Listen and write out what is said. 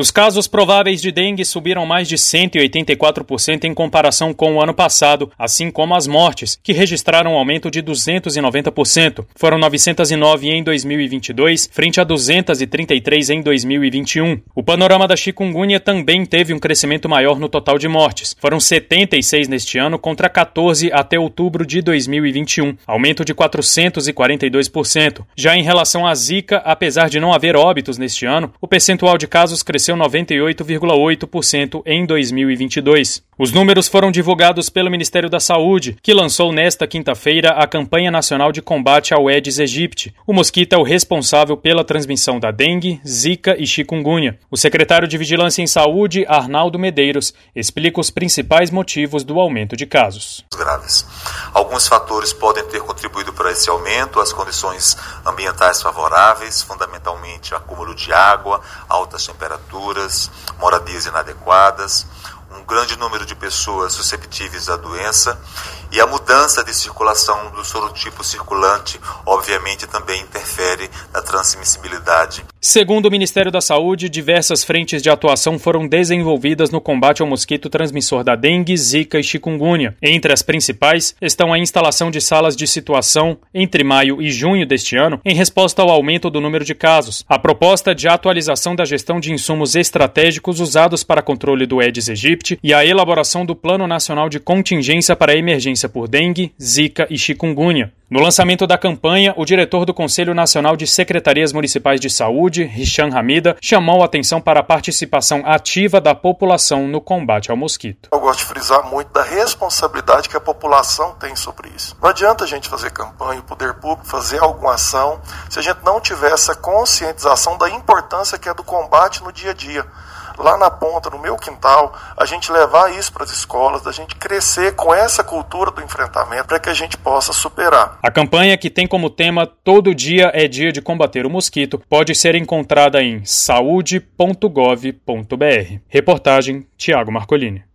Os casos prováveis de dengue subiram mais de 184% em comparação com o ano passado, assim como as mortes, que registraram um aumento de 290%. Foram 909 em 2022, frente a 233 em 2021. O panorama da chikungunya também teve um crescimento maior no total de mortes. Foram 76 neste ano contra 14 até outubro de 2021, aumento de 442%. Já em relação à Zika, apesar de não haver óbitos neste ano, o percentual de casos cresceu cresceu 98,8% em 2022. Os números foram divulgados pelo Ministério da Saúde, que lançou nesta quinta-feira a campanha nacional de combate ao Aedes aegypti. O mosquito é o responsável pela transmissão da dengue, zika e chikungunya. O secretário de Vigilância em Saúde, Arnaldo Medeiros, explica os principais motivos do aumento de casos. Graves. Alguns fatores podem ter contribuído para esse aumento, as condições ambientais favoráveis, fundamentalmente acúmulo de água, altas temperaturas, moradias inadequadas, grande número de pessoas susceptíveis à doença e a mudança de circulação do sorotipo circulante, obviamente, também interfere na transmissibilidade. Segundo o Ministério da Saúde, diversas frentes de atuação foram desenvolvidas no combate ao mosquito transmissor da dengue, zika e chikungunya. Entre as principais estão a instalação de salas de situação entre maio e junho deste ano, em resposta ao aumento do número de casos, a proposta de atualização da gestão de insumos estratégicos usados para controle do Aedes aegypti e a elaboração do Plano Nacional de Contingência para a Emergência por Dengue, Zika e Chikungunya. No lançamento da campanha, o diretor do Conselho Nacional de Secretarias Municipais de Saúde, Richan Hamida, chamou a atenção para a participação ativa da população no combate ao mosquito. Eu gosto de frisar muito da responsabilidade que a população tem sobre isso. Não adianta a gente fazer campanha, o poder público fazer alguma ação, se a gente não tiver essa conscientização da importância que é do combate no dia a dia lá na ponta, no meu quintal, a gente levar isso para as escolas, da gente crescer com essa cultura do enfrentamento para que a gente possa superar. A campanha, que tem como tema Todo Dia é Dia de Combater o Mosquito, pode ser encontrada em saúde.gov.br. Reportagem Tiago Marcolini.